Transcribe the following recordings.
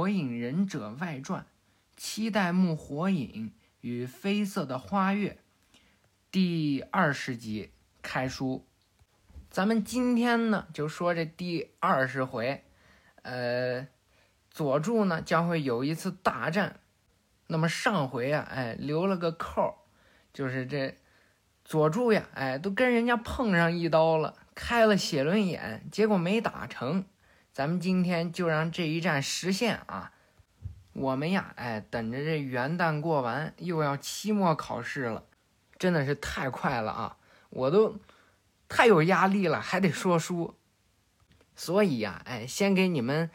火影忍者外传：七代目火影与绯色的花月第二十集开书。咱们今天呢，就说这第二十回，呃，佐助呢将会有一次大战。那么上回啊，哎，留了个扣，就是这佐助呀，哎，都跟人家碰上一刀了，开了血轮眼，结果没打成。咱们今天就让这一战实现啊！我们呀，哎，等着这元旦过完，又要期末考试了，真的是太快了啊！我都太有压力了，还得说书，所以呀，哎，先给你们，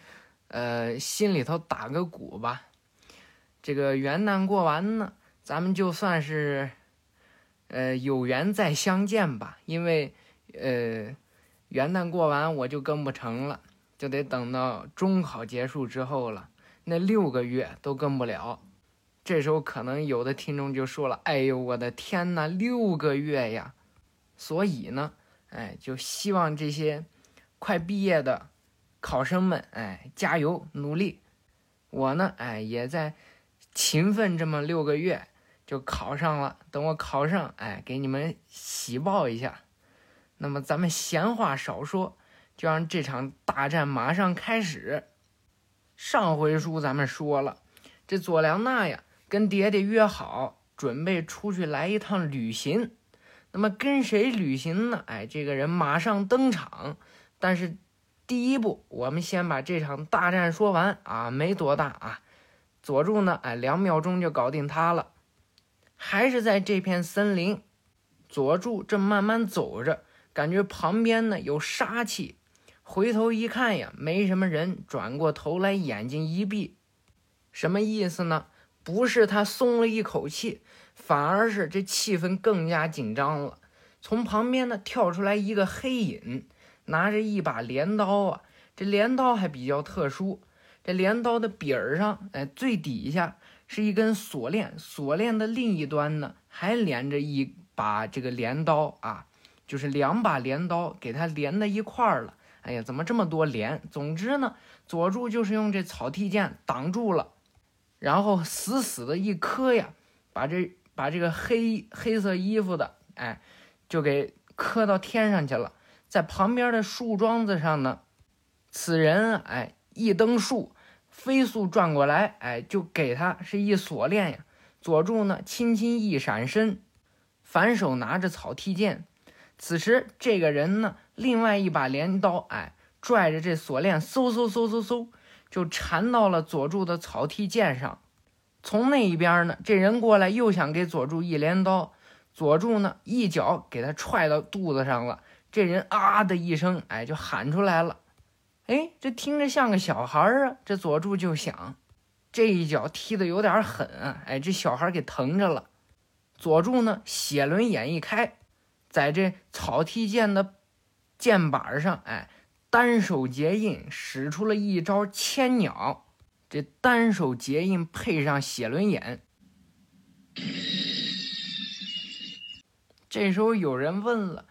呃，心里头打个鼓吧。这个元旦过完呢，咱们就算是，呃，有缘再相见吧。因为，呃，元旦过完我就跟不成了。就得等到中考结束之后了，那六个月都跟不了。这时候可能有的听众就说了：“哎呦，我的天哪，六个月呀！”所以呢，哎，就希望这些快毕业的考生们，哎，加油努力。我呢，哎，也在勤奋这么六个月，就考上了。等我考上，哎，给你们喜报一下。那么咱们闲话少说。就让这场大战马上开始。上回书咱们说了，这佐良娜呀跟爹爹约好，准备出去来一趟旅行。那么跟谁旅行呢？哎，这个人马上登场。但是第一步，我们先把这场大战说完啊，没多大啊。佐助呢，哎，两秒钟就搞定他了。还是在这片森林，佐助正慢慢走着，感觉旁边呢有杀气。回头一看呀，没什么人。转过头来，眼睛一闭，什么意思呢？不是他松了一口气，反而是这气氛更加紧张了。从旁边呢跳出来一个黑影，拿着一把镰刀啊。这镰刀还比较特殊，这镰刀的柄儿上，哎，最底下是一根锁链，锁链的另一端呢还连着一把这个镰刀啊，就是两把镰刀给它连在一块儿了。哎呀，怎么这么多连？总之呢，佐助就是用这草剃剑挡住了，然后死死的一磕呀，把这把这个黑黑色衣服的，哎，就给磕到天上去了。在旁边的树桩子上呢，此人哎一蹬树，飞速转过来，哎，就给他是一锁链呀。佐助呢，轻轻一闪身，反手拿着草剃剑。此时这个人呢。另外一把镰刀，哎，拽着这锁链，嗖嗖嗖嗖嗖，就缠到了佐助的草剃剑上。从那一边呢，这人过来又想给佐助一镰刀，佐助呢一脚给他踹到肚子上了。这人啊的一声，哎，就喊出来了。哎，这听着像个小孩啊。这佐助就想，这一脚踢的有点狠啊，哎，这小孩给疼着了。佐助呢，血轮眼一开，在这草剃剑的。剑板上，哎，单手结印，使出了一招千鸟。这单手结印配上写轮眼，这时候有人问了：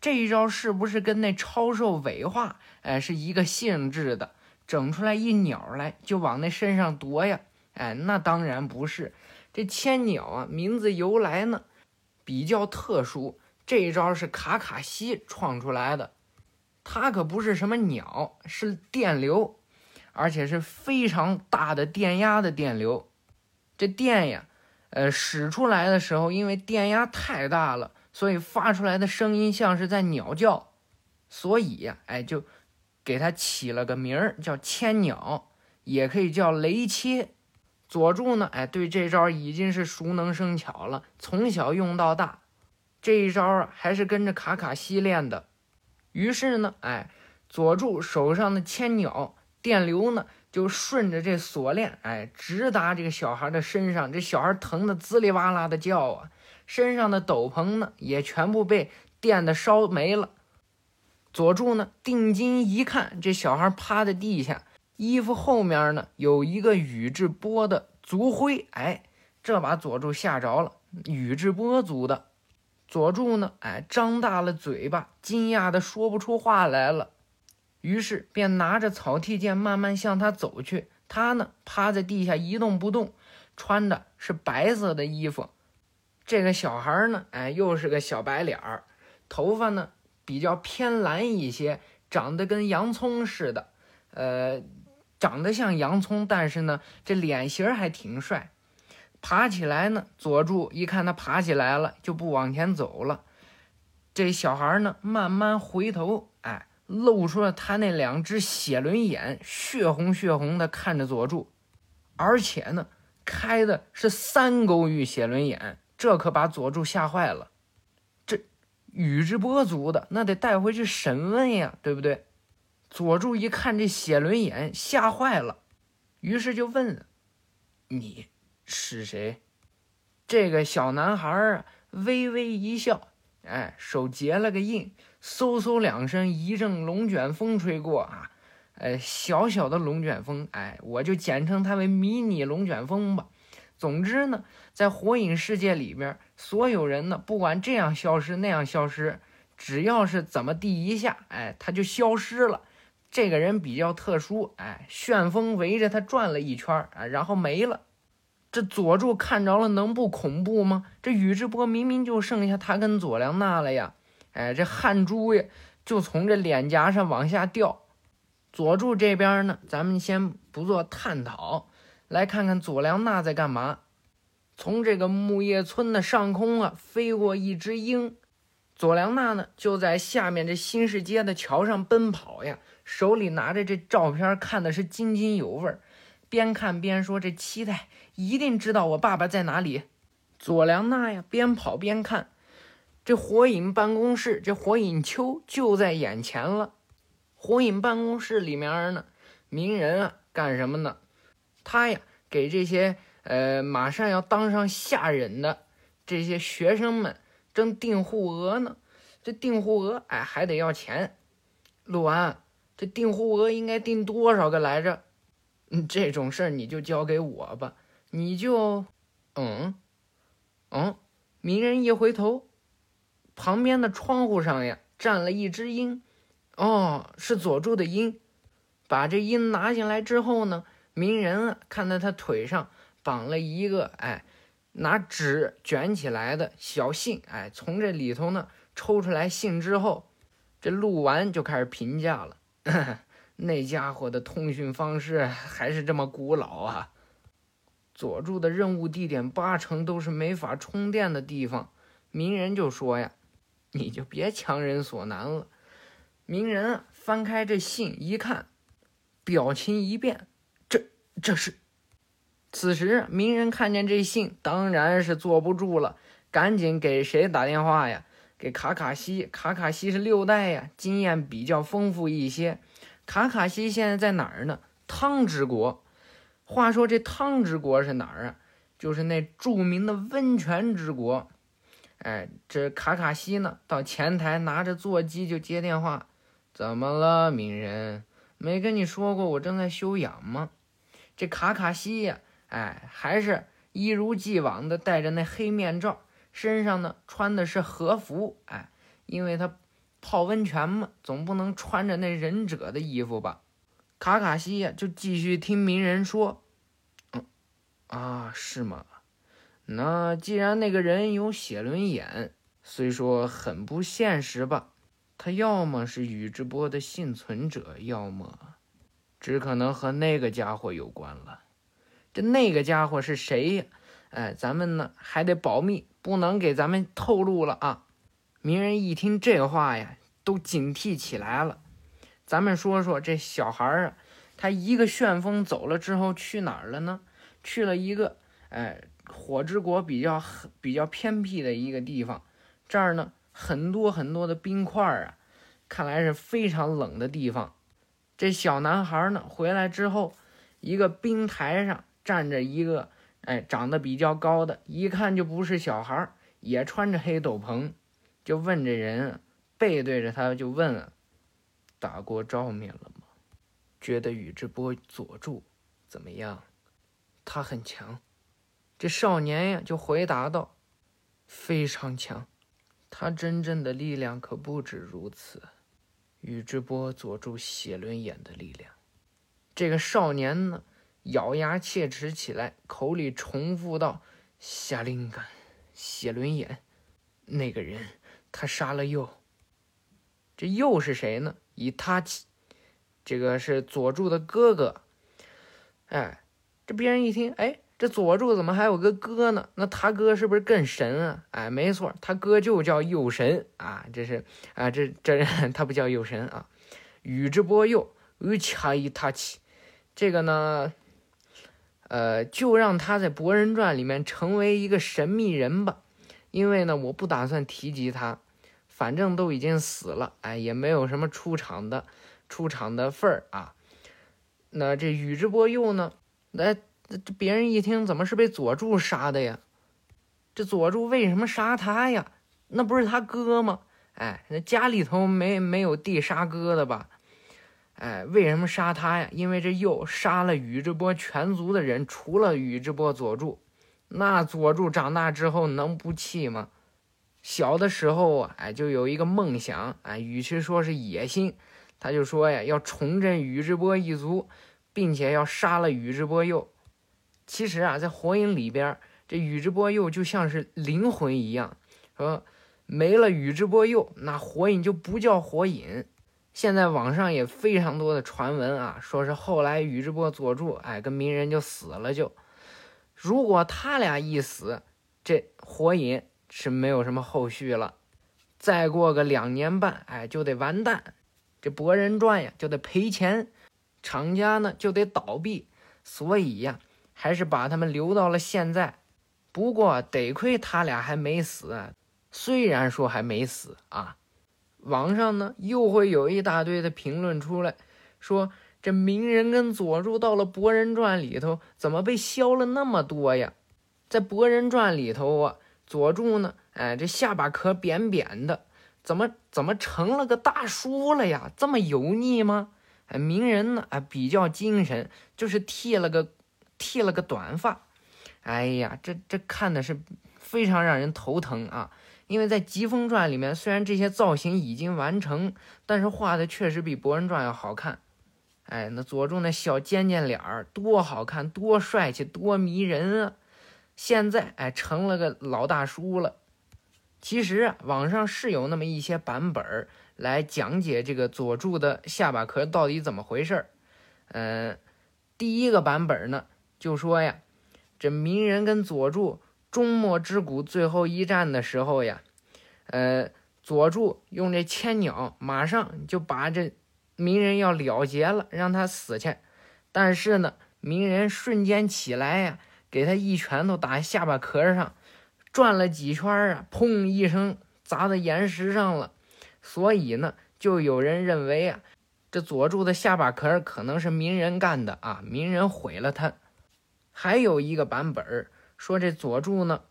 这一招是不是跟那超兽尾化，哎，是一个性质的？整出来一鸟来就往那身上夺呀？哎，那当然不是。这千鸟啊，名字由来呢比较特殊。这一招是卡卡西创出来的，它可不是什么鸟，是电流，而且是非常大的电压的电流。这电呀，呃，使出来的时候，因为电压太大了，所以发出来的声音像是在鸟叫，所以呀，哎，就给它起了个名儿叫千鸟，也可以叫雷切。佐助呢，哎，对这招已经是熟能生巧了，从小用到大。这一招啊，还是跟着卡卡西练的。于是呢，哎，佐助手上的千鸟电流呢，就顺着这锁链，哎，直达这个小孩的身上。这小孩疼得滋哩哇啦的叫啊，身上的斗篷呢，也全部被电的烧没了。佐助呢，定睛一看，这小孩趴在地下，衣服后面呢，有一个宇智波的族徽。哎，这把佐助吓着了，宇智波族的。佐助呢？哎，张大了嘴巴，惊讶的说不出话来了。于是便拿着草剃剑慢慢向他走去。他呢，趴在地下一动不动，穿的是白色的衣服。这个小孩呢，哎，又是个小白脸儿，头发呢比较偏蓝一些，长得跟洋葱似的。呃，长得像洋葱，但是呢，这脸型还挺帅。爬起来呢，佐助一看他爬起来了，就不往前走了。这小孩呢，慢慢回头，哎。露出了他那两只血轮眼，血红血红的看着佐助，而且呢，开的是三勾玉血轮眼，这可把佐助吓坏了。这宇智波族的，那得带回去审问呀，对不对？佐助一看这血轮眼，吓坏了，于是就问：“你是谁？”这个小男孩啊，微微一笑，哎，手结了个印。嗖嗖两声，一阵龙卷风吹过啊，呃，小小的龙卷风，哎，我就简称它为迷你龙卷风吧。总之呢，在火影世界里边，所有人呢，不管这样消失那样消失，只要是怎么地一下，哎，他就消失了。这个人比较特殊，哎，旋风围着他转了一圈啊，然后没了。这佐助看着了，能不恐怖吗？这宇智波明明就剩下他跟佐良娜了呀。哎，这汗珠呀，就从这脸颊上往下掉。佐助这边呢，咱们先不做探讨，来看看佐良娜在干嘛。从这个木叶村的上空啊，飞过一只鹰。佐良娜呢，就在下面这新市街的桥上奔跑呀，手里拿着这照片，看的是津津有味儿，边看边说：“这期待一定知道我爸爸在哪里。”佐良娜呀，边跑边看。这火影办公室，这火影丘就在眼前了。火影办公室里面呢，鸣人啊干什么呢？他呀给这些呃马上要当上下忍的这些学生们正订户额呢。这订户额哎还得要钱。陆安，这订户额应该订多少个来着？嗯，这种事儿你就交给我吧。你就嗯嗯，鸣人一回头。旁边的窗户上呀，站了一只鹰，哦，是佐助的鹰。把这鹰拿进来之后呢，鸣人啊，看到他腿上绑了一个，哎，拿纸卷起来的小信，哎，从这里头呢抽出来信之后，这鹿丸就开始评价了，那家伙的通讯方式还是这么古老啊。佐助的任务地点八成都是没法充电的地方，鸣人就说呀。你就别强人所难了。鸣人翻开这信一看，表情一变，这这是。此时鸣人看见这信，当然是坐不住了，赶紧给谁打电话呀？给卡卡西。卡卡西是六代呀，经验比较丰富一些。卡卡西现在在哪儿呢？汤之国。话说这汤之国是哪儿啊？就是那著名的温泉之国。哎，这卡卡西呢，到前台拿着座机就接电话。怎么了，鸣人？没跟你说过我正在休养吗？这卡卡西呀，哎，还是一如既往的戴着那黑面罩，身上呢穿的是和服。哎，因为他泡温泉嘛，总不能穿着那忍者的衣服吧？卡卡西呀，就继续听鸣人说。嗯，啊，是吗？那既然那个人有写轮眼，虽说很不现实吧，他要么是宇智波的幸存者，要么只可能和那个家伙有关了。这那个家伙是谁呀？哎，咱们呢还得保密，不能给咱们透露了啊！鸣人一听这话呀，都警惕起来了。咱们说说这小孩儿啊，他一个旋风走了之后去哪儿了呢？去了一个哎。火之国比较比较偏僻的一个地方，这儿呢很多很多的冰块啊，看来是非常冷的地方。这小男孩呢回来之后，一个冰台上站着一个，哎，长得比较高的，一看就不是小孩儿，也穿着黑斗篷，就问这人，背对着他就问了：“打过照面了吗？觉得宇智波佐助怎么样？他很强。”这少年呀，就回答道：“非常强，他真正的力量可不止如此。宇智波佐助写轮眼的力量。这个少年呢，咬牙切齿起来，口里重复道：“夏灵感，写轮眼，那个人，他杀了鼬。这鼬是谁呢？以他起，这个是佐助的哥哥。哎，这别人一听，哎，这佐助怎么还有个哥呢？那他哥是不是更神啊？哎，没错，他哥就叫鼬神啊。这是啊，这这人他不叫鼬神啊，宇智波鼬，与恰伊他起。这个呢，呃，就让他在《博人传》里面成为一个神秘人吧，因为呢，我不打算提及他，反正都已经死了，哎，也没有什么出场的出场的份儿啊。那这宇智波鼬呢？那这别人一听，怎么是被佐助杀的呀？这佐助为什么杀他呀？那不是他哥吗？哎，那家里头没没有弟杀哥的吧？哎，为什么杀他呀？因为这鼬杀了宇智波全族的人，除了宇智波佐助。那佐助长大之后能不气吗？小的时候啊，哎，就有一个梦想，哎，与其说是野心，他就说呀，要重振宇智波一族，并且要杀了宇智波鼬。其实啊，在火影里边，这宇智波鼬就像是灵魂一样，说没了宇智波鼬，那火影就不叫火影。现在网上也非常多的传闻啊，说是后来宇智波佐助哎跟鸣人就死了，就如果他俩一死，这火影是没有什么后续了。再过个两年半，哎就得完蛋，这博人传呀就得赔钱，厂家呢就得倒闭，所以呀还是把他们留到了现在。不过得亏他俩还没死，虽然说还没死啊。网上呢又会有一大堆的评论出来，说这鸣人跟佐助到了博人传里头，怎么被削了那么多呀？在博人传里头啊，佐助呢，哎，这下巴壳扁扁的，怎么怎么成了个大叔了呀？这么油腻吗？哎，鸣人呢，啊，比较精神，就是剃了个剃了个短发。哎呀，这这看的是非常让人头疼啊。因为在《疾风传》里面，虽然这些造型已经完成，但是画的确实比《博人传》要好看。哎，那佐助那小尖尖脸儿多好看，多帅气，多迷人啊！现在哎，成了个老大叔了。其实啊，网上是有那么一些版本儿来讲解这个佐助的下巴壳到底怎么回事儿。嗯，第一个版本呢，就说呀，这鸣人跟佐助。终末之谷最后一战的时候呀，呃，佐助用这千鸟马上就把这鸣人要了结了，让他死去。但是呢，鸣人瞬间起来呀，给他一拳头打下巴壳上，转了几圈啊，砰一声砸在岩石上了。所以呢，就有人认为啊，这佐助的下巴壳可能是鸣人干的啊，鸣人毁了他。还有一个版本。说这佐助呢，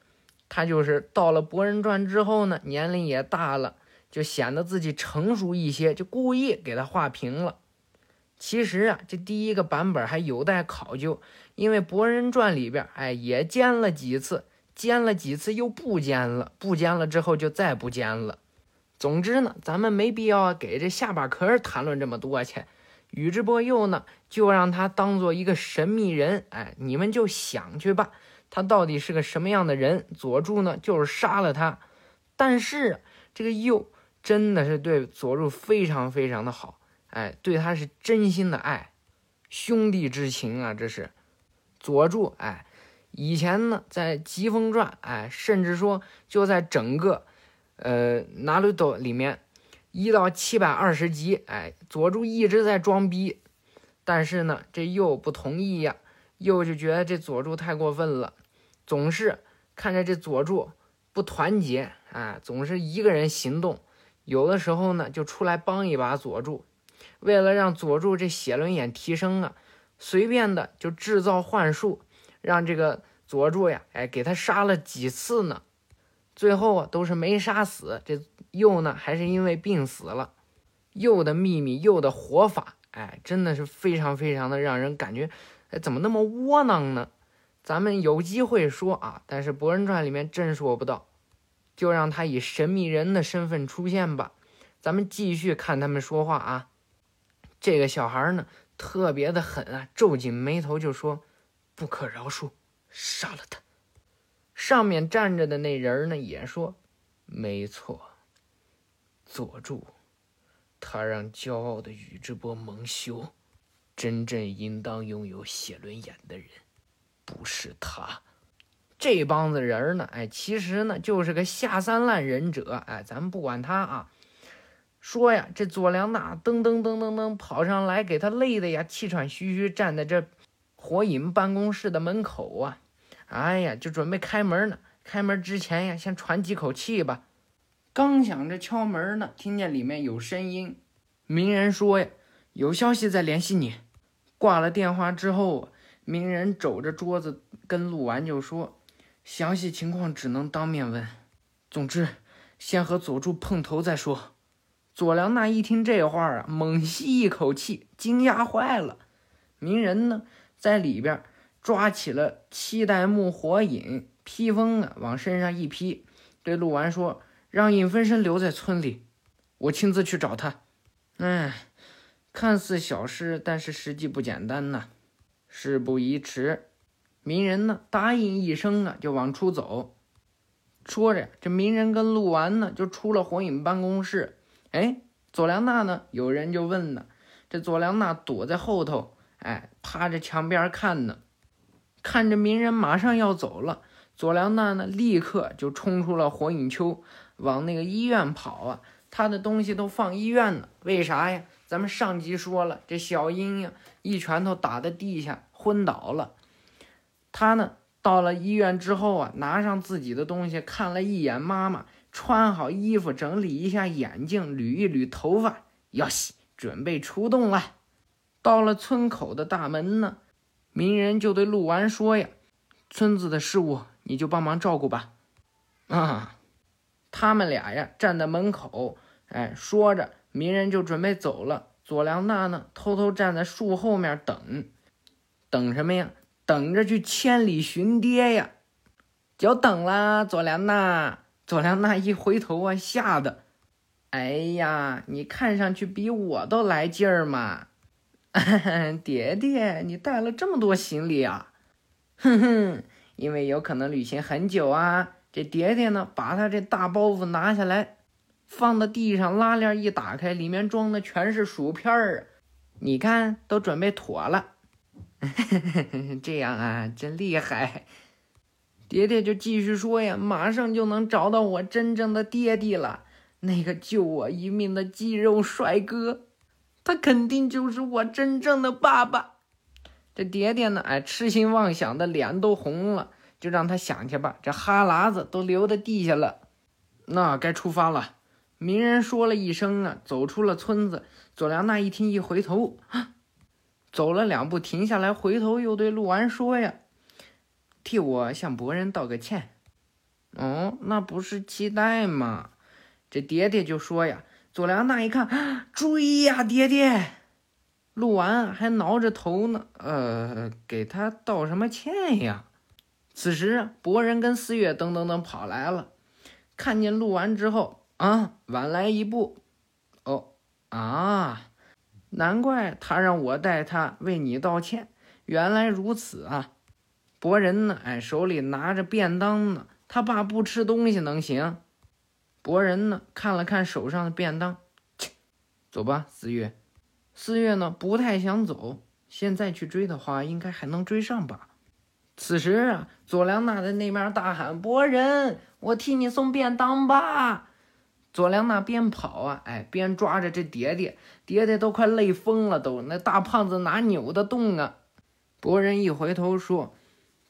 他就是到了博人传之后呢，年龄也大了，就显得自己成熟一些，就故意给他画平了。其实啊，这第一个版本还有待考究，因为博人传里边，哎，也尖了几次，尖了几次又不尖了，不尖了之后就再不尖了。总之呢，咱们没必要给这下巴壳谈论这么多去。宇智波鼬呢，就让他当做一个神秘人，哎，你们就想去吧。他到底是个什么样的人？佐助呢，就是杀了他。但是这个鼬真的是对佐助非常非常的好，哎，对他是真心的爱，兄弟之情啊，这是。佐助，哎，以前呢，在《疾风传》，哎，甚至说就在整个呃《拿鲁斗》里面，一到七百二十集，哎，佐助一直在装逼，但是呢，这鼬不同意呀。又就觉得这佐助太过分了，总是看着这佐助不团结啊，总是一个人行动，有的时候呢就出来帮一把佐助，为了让佐助这写轮眼提升啊，随便的就制造幻术，让这个佐助呀，哎，给他杀了几次呢，最后啊都是没杀死，这鼬呢还是因为病死了。鼬的秘密，鼬的活法，哎，真的是非常非常的让人感觉。哎，怎么那么窝囊呢？咱们有机会说啊，但是《博人传》里面真说不到，就让他以神秘人的身份出现吧。咱们继续看他们说话啊。这个小孩呢，特别的狠啊，皱紧眉头就说：“不可饶恕，杀了他。”上面站着的那人呢，也说：“没错，佐助，他让骄傲的宇智波蒙羞。真正应当拥有写轮眼的人，不是他。这帮子人呢，哎，其实呢，就是个下三滥忍者。哎，咱们不管他啊。”说呀，这佐良娜噔噔噔噔噔跑上来，给他累的呀，气喘吁吁，站在这火影办公室的门口啊。哎呀，就准备开门呢。开门之前呀，先喘几口气吧。刚想着敲门呢，听见里面有声音，鸣人说呀：“有消息再联系你。”挂了电话之后，鸣人肘着桌子跟鹿丸就说：“详细情况只能当面问。总之，先和佐助碰头再说。”佐良娜一听这话啊，猛吸一口气，惊讶坏了。鸣人呢，在里边抓起了七代目火影披风啊，往身上一披，对鹿丸说：“让影分身留在村里，我亲自去找他。”哎，看似小事，但是实际不简单呐。事不宜迟，鸣人呢答应一声啊，就往出走。说着，这鸣人跟鹿丸呢就出了火影办公室。哎，佐良娜呢？有人就问呢。这佐良娜躲在后头，哎，趴着墙边看呢。看着鸣人马上要走了，佐良娜呢，立刻就冲出了火影丘，往那个医院跑啊。他的东西都放医院呢。为啥呀？咱们上集说了，这小樱呀，一拳头打在地下，昏倒了。他呢，到了医院之后啊，拿上自己的东西，看了一眼妈妈。穿好衣服，整理一下眼镜，捋一捋头发，哟西，准备出动了。到了村口的大门呢，鸣人就对鹿丸说：“呀，村子的事务你就帮忙照顾吧。”啊，他们俩呀站在门口，哎，说着，鸣人就准备走了。佐良娜呢，偷偷站在树后面等，等什么呀？等着去千里寻爹呀！久等了，佐良娜。佐良娜一回头啊，吓得，哎呀，你看上去比我都来劲儿嘛！爹爹，你带了这么多行李啊？哼哼，因为有可能旅行很久啊。这爹爹呢，把他这大包袱拿下来，放到地上，拉链一打开，里面装的全是薯片儿。你看，都准备妥了。这样啊，真厉害。爹爹就继续说呀，马上就能找到我真正的爹爹了，那个救我一命的肌肉帅哥，他肯定就是我真正的爸爸。这爹爹呢，哎，痴心妄想的脸都红了，就让他想去吧，这哈喇子都流到地下了。那该出发了。鸣人说了一声啊，走出了村子。佐良娜一听，一回头，走了两步，停下来，回头又对鹿丸说呀。替我向博人道个歉。哦，那不是期待吗？这爹爹就说呀。佐良娜一看，追呀，爹爹！鹿丸还挠着头呢。呃，给他道什么歉呀？此时，博人跟四月噔噔噔跑来了，看见鹿丸之后，啊，晚来一步。哦，啊，难怪他让我代他为你道歉。原来如此啊！博人呢？哎，手里拿着便当呢。他爸不吃东西能行？博人呢？看了看手上的便当，切，走吧，四月。四月呢？不太想走。现在去追的话，应该还能追上吧？此时啊，佐良娜在那边大喊：“博人，我替你送便当吧！”佐良娜边跑啊，哎，边抓着这爹爹，爹爹都快累疯了，都那大胖子哪扭得动啊？博人一回头说。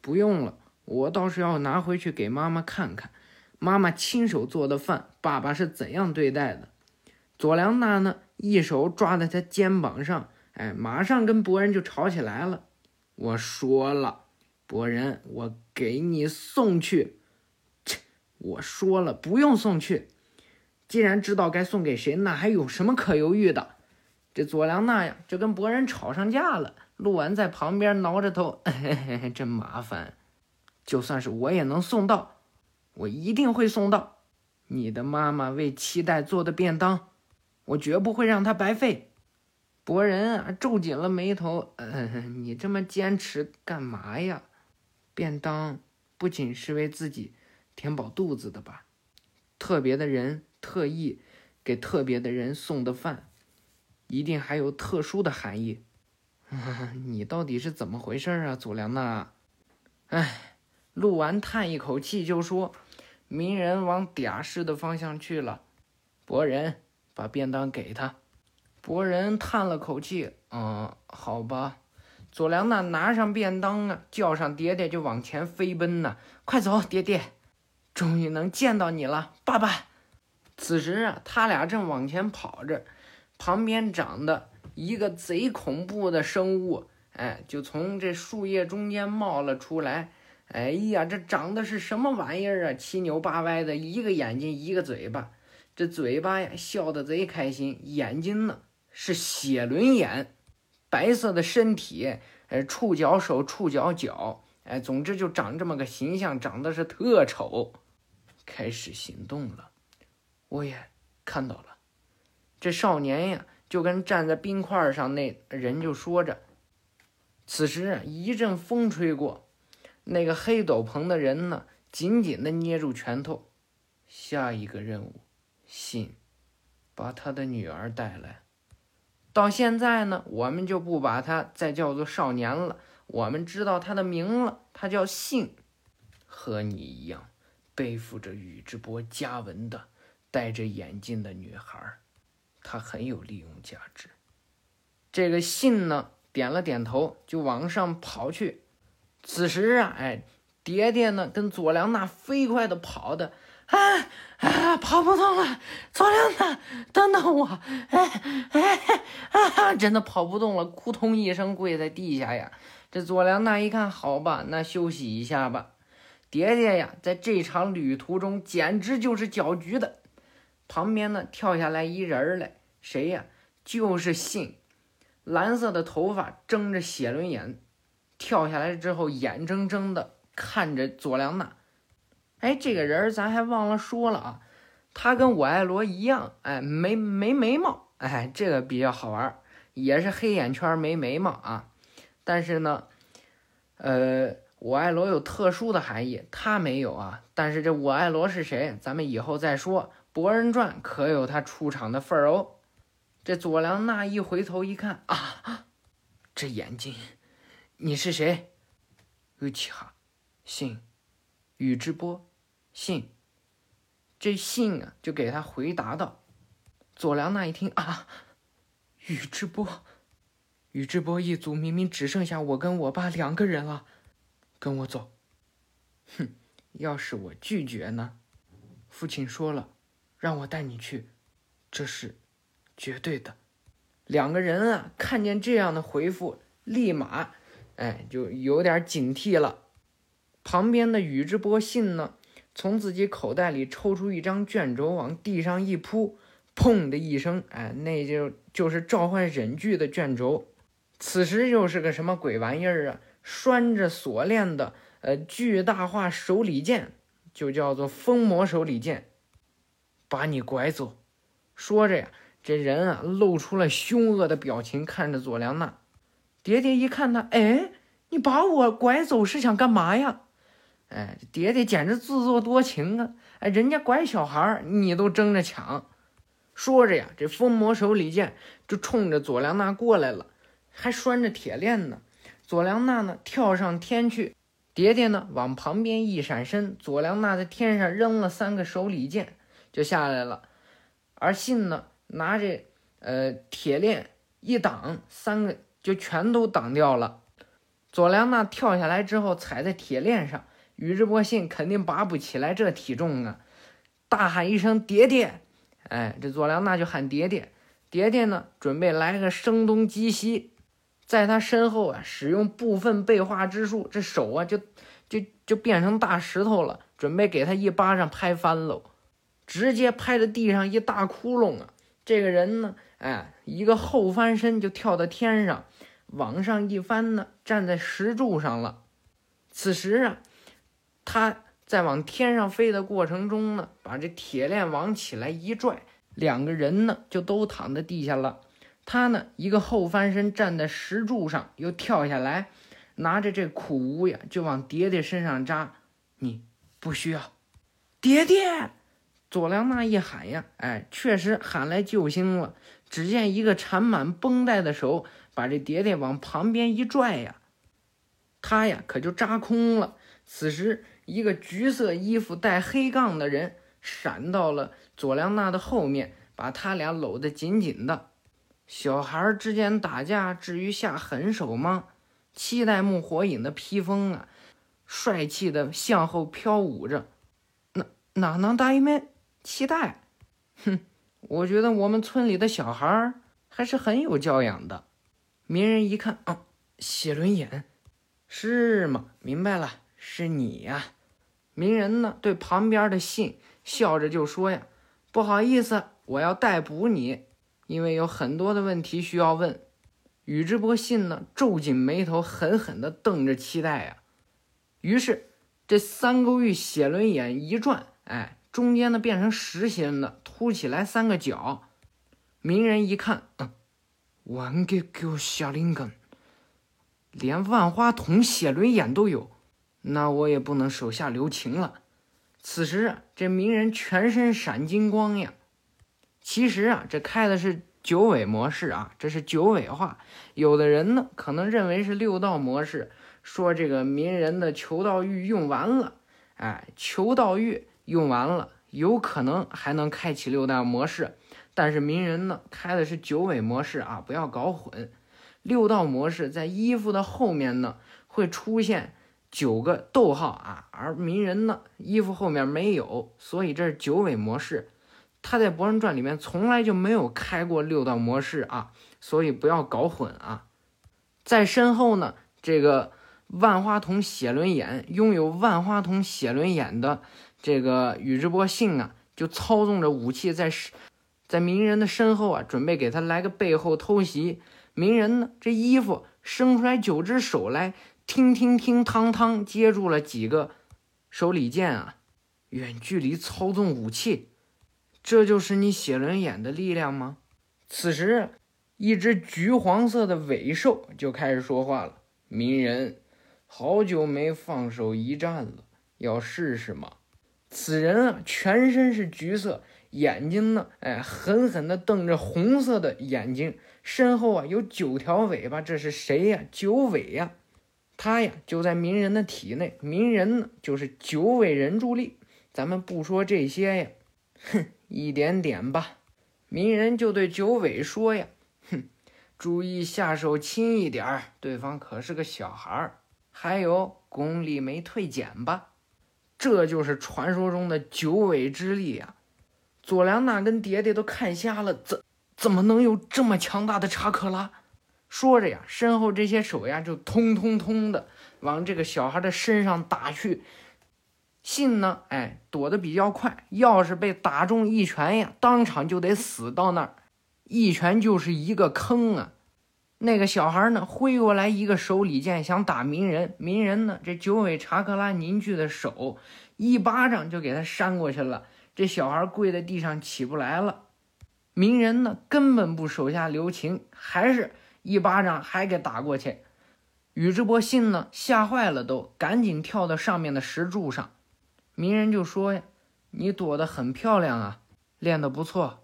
不用了，我倒是要拿回去给妈妈看看，妈妈亲手做的饭，爸爸是怎样对待的。佐良娜呢，一手抓在他肩膀上，哎，马上跟博人就吵起来了。我说了，博人，我给你送去。切，我说了，不用送去。既然知道该送给谁，那还有什么可犹豫的？这佐良娜呀，就跟博人吵上架了。鹿丸在旁边挠着头，嘿嘿嘿，真麻烦。就算是我也能送到，我一定会送到。你的妈妈为期待做的便当，我绝不会让他白费。博人啊，皱紧了眉头。嗯，你这么坚持干嘛呀？便当不仅是为自己填饱肚子的吧？特别的人特意给特别的人送的饭，一定还有特殊的含义。你到底是怎么回事啊，祖良娜？哎，陆完叹一口气就说：“鸣人往嗲市的方向去了。”博人把便当给他。博人叹了口气：“嗯，好吧。”佐良娜拿上便当啊，叫上爹爹就往前飞奔呢。快走，爹爹！终于能见到你了，爸爸。此时啊，他俩正往前跑着，旁边长的。一个贼恐怖的生物，哎，就从这树叶中间冒了出来。哎呀，这长的是什么玩意儿啊？七扭八歪的，一个眼睛，一个嘴巴。这嘴巴呀，笑得贼开心；眼睛呢，是血轮眼。白色的身体，哎，触角手，触角脚，哎，总之就长这么个形象，长得是特丑。开始行动了，我也看到了，这少年呀。就跟站在冰块上那人就说着，此时一阵风吹过，那个黑斗篷的人呢，紧紧的捏住拳头。下一个任务，信，把他的女儿带来。到现在呢，我们就不把他再叫做少年了，我们知道他的名了，他叫信，和你一样，背负着宇智波家纹的，戴着眼镜的女孩。他很有利用价值。这个信呢，点了点头，就往上跑去。此时啊，哎，蝶蝶呢，跟佐良娜飞快的跑的，啊啊，跑不动了！佐良娜，等等我！哎哎啊，真的跑不动了，扑通一声跪在地下呀。这佐良娜一看，好吧，那休息一下吧。蝶蝶呀，在这场旅途中简直就是搅局的。旁边呢，跳下来一人来。谁呀？就是信，蓝色的头发，睁着血轮眼，跳下来之后，眼睁睁的看着佐良娜。哎，这个人咱还忘了说了啊，他跟我爱罗一样，哎，没没眉毛，哎，这个比较好玩，也是黑眼圈没眉毛啊。但是呢，呃，我爱罗有特殊的含义，他没有啊。但是这我爱罗是谁？咱们以后再说。博人传可有他出场的份儿哦。这佐良娜一回头一看啊，这眼睛，你是谁？玉气哈，信，宇智波，信。这信啊，就给他回答道。佐良娜一听啊，宇智波，宇智波一族明明只剩下我跟我爸两个人了，跟我走。哼，要是我拒绝呢？父亲说了，让我带你去，这是。绝对的，两个人啊，看见这样的回复，立马，哎，就有点警惕了。旁边的宇智波信呢，从自己口袋里抽出一张卷轴，往地上一铺，砰的一声，哎，那就就是召唤忍具的卷轴。此时又是个什么鬼玩意儿啊？拴着锁链的，呃，巨大化手里剑，就叫做封魔手里剑，把你拐走。说着呀。这人啊，露出了凶恶的表情，看着佐良娜。蝶蝶一看他，哎，你把我拐走是想干嘛呀？哎，蝶蝶简直自作多情啊！哎，人家拐小孩儿，你都争着抢。说着呀，这风魔手里剑就冲着佐良娜过来了，还拴着铁链呢。佐良娜呢，跳上天去，蝶蝶呢往旁边一闪身，佐良娜在天上扔了三个手里剑，就下来了。而信呢？拿着呃铁链一挡，三个就全都挡掉了。佐良娜跳下来之后踩在铁链上，宇智波信肯定拔不起来这体重啊！大喊一声“爹爹”，哎，这佐良娜就喊“爹爹”。爹爹呢，准备来个声东击西，在他身后啊，使用部分背化之术，这手啊就就就变成大石头了，准备给他一巴掌拍翻喽，直接拍在地上一大窟窿啊！这个人呢，哎，一个后翻身就跳到天上，往上一翻呢，站在石柱上了。此时啊，他在往天上飞的过程中呢，把这铁链往起来一拽，两个人呢就都躺在地下了。他呢一个后翻身站在石柱上，又跳下来，拿着这苦无呀就往蝶蝶身上扎。你不需要，蝶蝶。佐良娜一喊呀，哎，确实喊来救星了。只见一个缠满绷带的手把这蝶蝶往旁边一拽呀，他呀可就扎空了。此时，一个橘色衣服带黑杠的人闪到了佐良娜的后面，把他俩搂得紧紧的。小孩之间打架，至于下狠手吗？七代目火影的披风啊，帅气的向后飘舞着。哪哪能大一妹？期待，哼，我觉得我们村里的小孩儿还是很有教养的。鸣人一看，啊，写轮眼，是吗？明白了，是你呀。鸣人呢，对旁边的信笑着就说呀：“不好意思，我要逮捕你，因为有很多的问题需要问。”宇智波信呢，皱紧眉头，狠狠地瞪着期待呀。于是这三勾玉写轮眼一转，哎。中间呢变成实心的，凸起来三个角。鸣人一看，嗯，万给给我下灵根，连万花筒写轮眼都有，那我也不能手下留情了。此时啊，这鸣人全身闪金光呀。其实啊，这开的是九尾模式啊，这是九尾化。有的人呢可能认为是六道模式，说这个鸣人的求道玉用完了，哎，求道玉。用完了，有可能还能开启六道模式，但是鸣人呢开的是九尾模式啊，不要搞混。六道模式在衣服的后面呢会出现九个逗号啊，而鸣人呢衣服后面没有，所以这是九尾模式。他在《博人传》里面从来就没有开过六道模式啊，所以不要搞混啊。在身后呢，这个万花筒写轮眼拥有万花筒写轮眼的。这个宇智波信啊，就操纵着武器在在鸣人的身后啊，准备给他来个背后偷袭。鸣人呢，这衣服伸出来九只手来，听听听，汤汤接住了几个手里剑啊。远距离操纵武器，这就是你写轮眼的力量吗？此时，一只橘黄色的尾兽就开始说话了：“鸣人，好久没放手一战了，要试试吗？”此人啊，全身是橘色，眼睛呢，哎，狠狠地瞪着红色的眼睛，身后啊有九条尾巴，这是谁呀？九尾呀！他呀就在鸣人的体内，鸣人呢就是九尾人柱力。咱们不说这些呀，哼，一点点吧。鸣人就对九尾说呀，哼，注意下手轻一点儿，对方可是个小孩儿，还有功力没退减吧。这就是传说中的九尾之力啊！佐良娜跟蝶蝶都看瞎了，怎怎么能有这么强大的查克拉？说着呀，身后这些手呀就通通通的往这个小孩的身上打去。信呢，哎，躲得比较快，要是被打中一拳呀，当场就得死到那儿，一拳就是一个坑啊！那个小孩呢，挥过来一个手里剑，想打鸣人。鸣人呢，这九尾查克拉凝聚的手，一巴掌就给他扇过去了。这小孩跪在地上起不来了。鸣人呢，根本不手下留情，还是一巴掌还给打过去。宇智波信呢，吓坏了，都赶紧跳到上面的石柱上。鸣人就说呀：“你躲得很漂亮啊，练得不错。”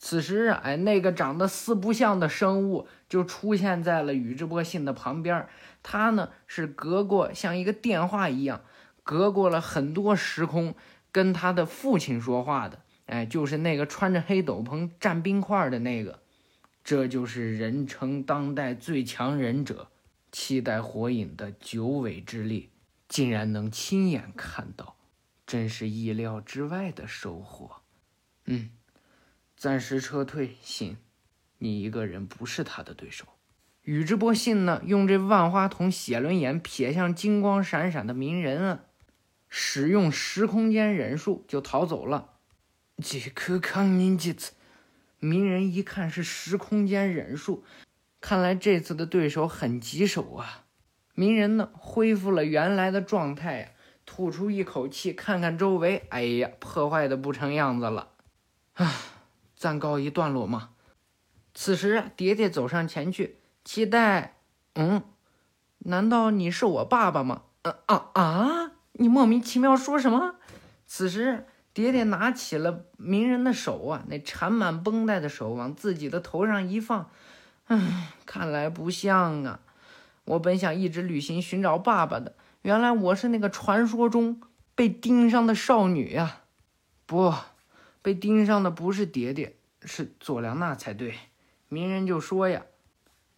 此时啊，哎，那个长得四不像的生物就出现在了宇智波信的旁边。他呢是隔过像一个电话一样，隔过了很多时空，跟他的父亲说话的。哎，就是那个穿着黑斗篷蘸冰块的那个。这就是人称当代最强忍者，七代火影的九尾之力，竟然能亲眼看到，真是意料之外的收获。嗯。暂时撤退，信，你一个人不是他的对手。宇智波信呢，用这万花筒写轮眼瞥向金光闪闪的鸣人啊，使用时空间忍术就逃走了。杰克康宁几次，鸣人一看是时空间忍术，看来这次的对手很棘手啊。鸣人呢，恢复了原来的状态呀，吐出一口气，看看周围，哎呀，破坏的不成样子了，啊。暂告一段落嘛。此时，爹爹走上前去，期待，嗯，难道你是我爸爸吗？啊啊啊！你莫名其妙说什么？此时，爹爹拿起了鸣人的手啊，那缠满绷带的手往自己的头上一放，唉，看来不像啊。我本想一直旅行寻找爸爸的，原来我是那个传说中被盯上的少女呀！不，被盯上的不是蝶蝶，是佐良娜才对。鸣人就说呀：“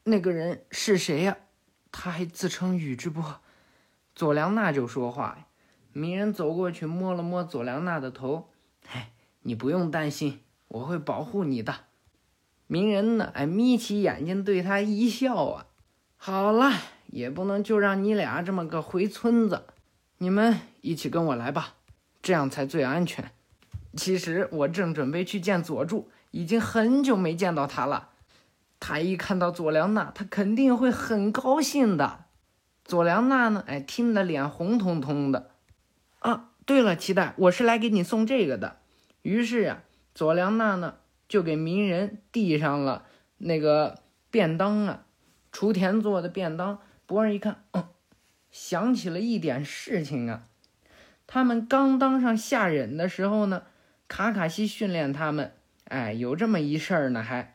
那个人是谁呀？他还自称宇智波。”佐良娜就说话。鸣人走过去摸了摸佐良娜的头：“哎，你不用担心，我会保护你的。”鸣人呢？哎，眯起眼睛对他一笑啊。好了，也不能就让你俩这么个回村子，你们一起跟我来吧，这样才最安全。其实我正准备去见佐助，已经很久没见到他了。他一看到佐良娜，他肯定会很高兴的。佐良娜呢？哎，听得脸红彤彤的。啊，对了，期待，我是来给你送这个的。于是呀，佐良娜呢就给鸣人递上了那个便当啊，雏田做的便当。博人一看，嗯，想起了一点事情啊。他们刚当上下忍的时候呢，卡卡西训练他们，哎，有这么一事儿呢，还。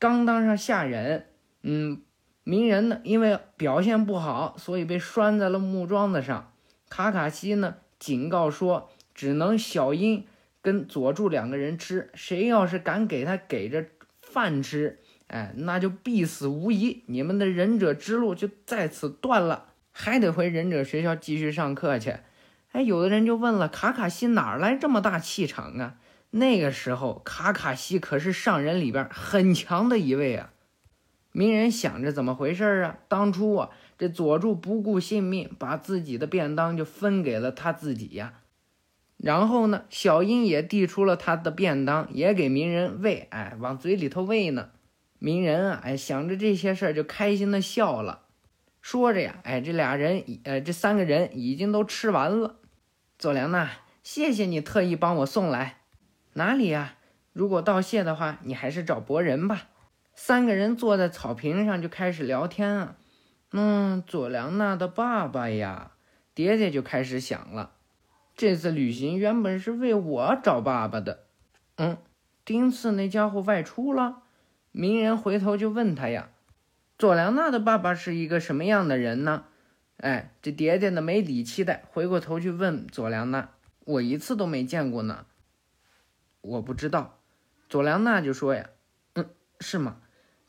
刚当上下忍，嗯，鸣人呢，因为表现不好，所以被拴在了木桩子上。卡卡西呢，警告说，只能小樱跟佐助两个人吃，谁要是敢给他给着饭吃，哎，那就必死无疑，你们的忍者之路就在此断了，还得回忍者学校继续上课去。哎，有的人就问了，卡卡西哪来这么大气场啊？那个时候，卡卡西可是上人里边很强的一位啊！鸣人想着怎么回事啊？当初啊，这佐助不顾性命，把自己的便当就分给了他自己呀。然后呢，小樱也递出了他的便当，也给鸣人喂，哎，往嘴里头喂呢。鸣人啊，哎，想着这些事儿就开心的笑了。说着呀，哎，这俩人，呃，这三个人已经都吃完了。佐良娜，谢谢你特意帮我送来。哪里呀？如果道谢的话，你还是找博人吧。三个人坐在草坪上就开始聊天啊。嗯，佐良娜的爸爸呀，爹爹就开始想了。这次旅行原本是为我找爸爸的。嗯，丁次那家伙外出了。鸣人回头就问他呀：“佐良娜的爸爸是一个什么样的人呢？”哎，这爹爹呢没理期待，回过头去问佐良娜：“我一次都没见过呢。”我不知道，佐良娜就说呀，嗯，是吗？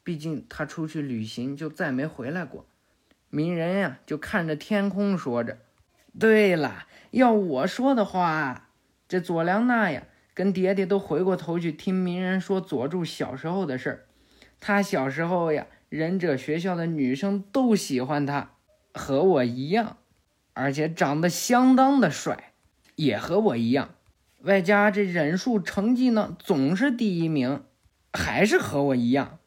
毕竟他出去旅行就再没回来过。鸣人呀就看着天空说着。对了，要我说的话，这佐良娜呀跟爹爹都回过头去听鸣人说佐助小时候的事儿。他小时候呀，忍者学校的女生都喜欢他，和我一样，而且长得相当的帅，也和我一样。外加这忍术成绩呢，总是第一名，还是和我一样，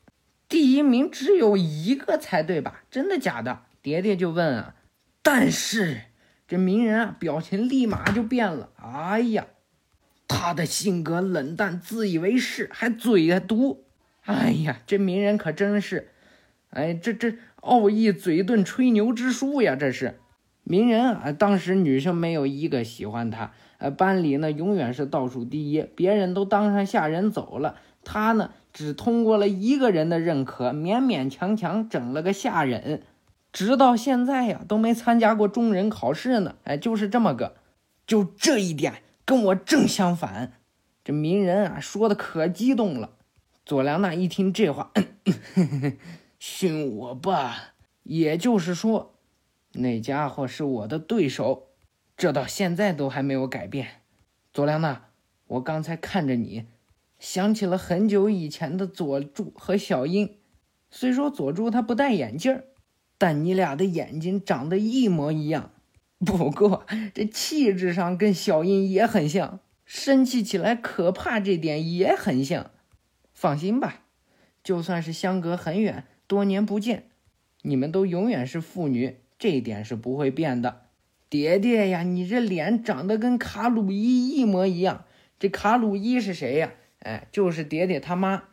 第一名只有一个才对吧？真的假的？蝶蝶就问啊。但是这鸣人啊，表情立马就变了。哎呀，他的性格冷淡，自以为是，还嘴毒。哎呀，这鸣人可真是，哎，这这奥义嘴遁，吹牛之术呀，这是鸣人啊。当时女生没有一个喜欢他。呃，班里呢永远是倒数第一，别人都当上下人走了，他呢只通过了一个人的认可，勉勉强强整了个下忍，直到现在呀都没参加过中忍考试呢。哎，就是这么个，就这一点跟我正相反。这鸣人啊说的可激动了。佐良娜一听这话，训我吧，也就是说，那家伙是我的对手。这到现在都还没有改变，佐良娜，我刚才看着你，想起了很久以前的佐助和小樱。虽说佐助他不戴眼镜儿但你俩的眼睛长得一模一样。不过这气质上跟小樱也很像，生气起来可怕这点也很像。放心吧，就算是相隔很远，多年不见，你们都永远是父女，这一点是不会变的。爹爹呀，你这脸长得跟卡鲁伊一模一样。这卡鲁伊是谁呀？哎，就是爹爹他妈。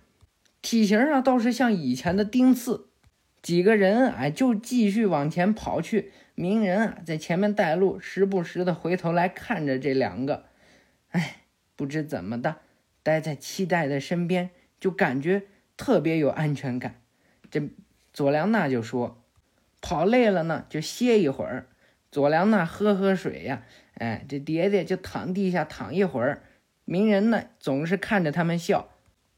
体型啊倒是像以前的丁次。几个人哎就继续往前跑去。鸣人啊在前面带路，时不时的回头来看着这两个。哎，不知怎么的，待在期待的身边，就感觉特别有安全感。这佐良娜就说：“跑累了呢，就歇一会儿。”佐良娜喝喝水呀，哎，这蝶蝶就躺地下躺一会儿。鸣人呢总是看着他们笑。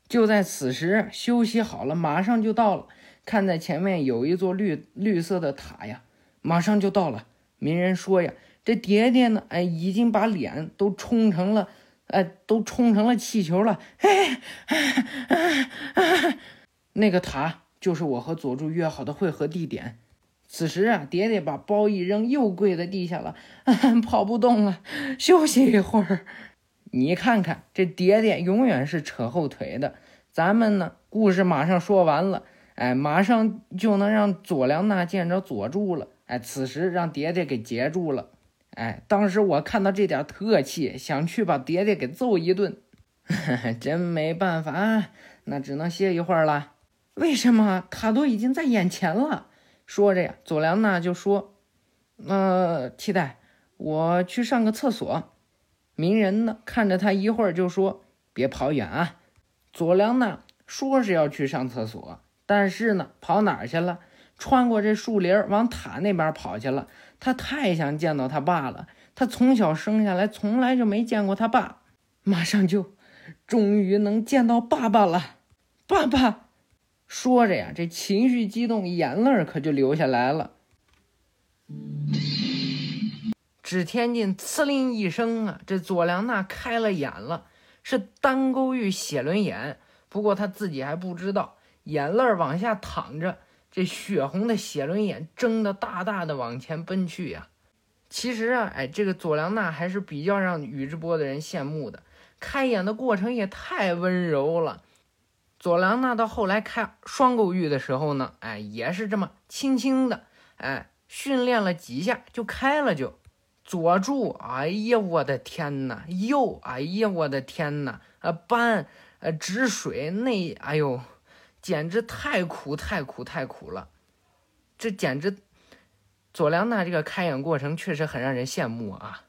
就在此时，休息好了，马上就到了。看在前面有一座绿绿色的塔呀，马上就到了。鸣人说呀。这蝶蝶呢？哎，已经把脸都冲成了，哎，都冲成了气球了。哎，那个塔就是我和佐助约好的汇合地点。此时啊，爹爹把包一扔，又跪在地下了，跑不动了，休息一会儿。你看看，这爹爹永远是扯后腿的。咱们呢，故事马上说完了，哎，马上就能让佐良娜见着佐助了。哎，此时让爹爹给截住了。哎，当时我看到这点特气，想去把爹爹给揍一顿，真没办法，那只能歇一会儿了。为什么？他都已经在眼前了。说着呀，佐良娜就说：“呃，期待，我去上个厕所。”鸣人呢，看着他一会儿就说：“别跑远啊。”佐良娜说是要去上厕所，但是呢，跑哪儿去了？穿过这树林，往塔那边跑去了。他太想见到他爸了。他从小生下来，从来就没见过他爸，马上就，终于能见到爸爸了。爸爸，说着呀，这情绪激动，眼泪可就流下来了。只听见“呲铃”一声啊，这佐良娜开了眼了，是单钩玉写轮眼。不过他自己还不知道，眼泪往下淌着。这血红的血轮眼睁得大大的往前奔去呀！其实啊，哎，这个佐良娜还是比较让宇智波的人羡慕的，开眼的过程也太温柔了。佐良娜到后来开双钩玉的时候呢，哎，也是这么轻轻的，哎，训练了几下就开了就。佐助，哎呀，我的天哪！又，哎呀，我的天哪！啊，斑，呃，止水，那，哎呦！简直太苦太苦太苦了，这简直，佐良娜这个开眼过程确实很让人羡慕啊。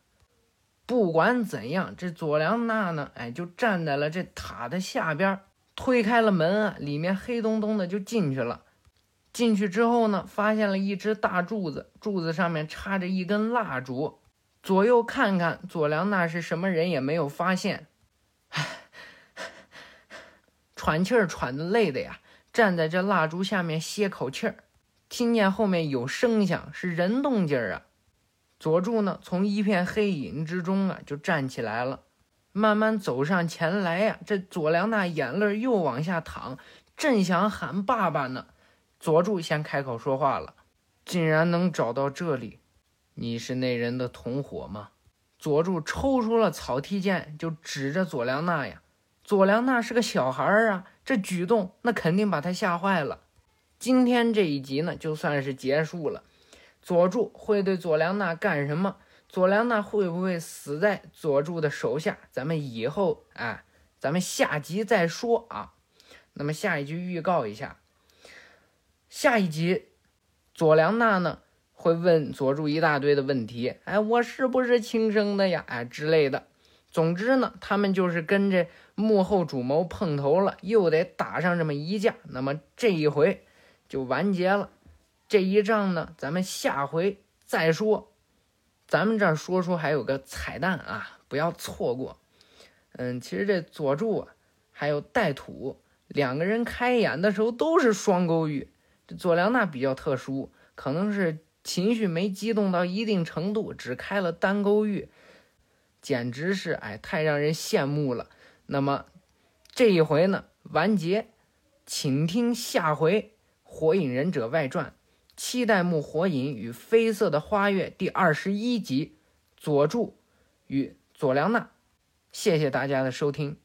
不管怎样，这佐良娜呢，哎，就站在了这塔的下边，推开了门啊，里面黑洞洞的就进去了。进去之后呢，发现了一只大柱子，柱子上面插着一根蜡烛。左右看看，佐良娜是什么人也没有发现。唉，喘气儿喘的累的呀。站在这蜡烛下面歇口气儿，听见后面有声响，是人动静儿啊。佐助呢，从一片黑影之中啊就站起来了，慢慢走上前来呀。这佐良娜眼泪又往下淌，正想喊爸爸呢，佐助先开口说话了：“竟然能找到这里，你是那人的同伙吗？”佐助抽出了草剃剑，就指着佐良娜呀。佐良娜是个小孩儿啊。这举动那肯定把他吓坏了。今天这一集呢，就算是结束了。佐助会对佐良娜干什么？佐良娜会不会死在佐助的手下？咱们以后啊，咱们下集再说啊。那么下一集预告一下，下一集佐良娜呢会问佐助一大堆的问题，哎，我是不是亲生的呀？哎之类的。总之呢，他们就是跟这。幕后主谋碰头了，又得打上这么一架，那么这一回就完结了。这一仗呢，咱们下回再说。咱们这儿说说还有个彩蛋啊，不要错过。嗯，其实这佐助，还有带土两个人开眼的时候都是双勾玉。这佐良娜比较特殊，可能是情绪没激动到一定程度，只开了单勾玉，简直是哎，太让人羡慕了。那么这一回呢完结，请听下回《火影忍者外传：七代目火影与绯色的花月》第二十一集，佐助与佐良娜。谢谢大家的收听。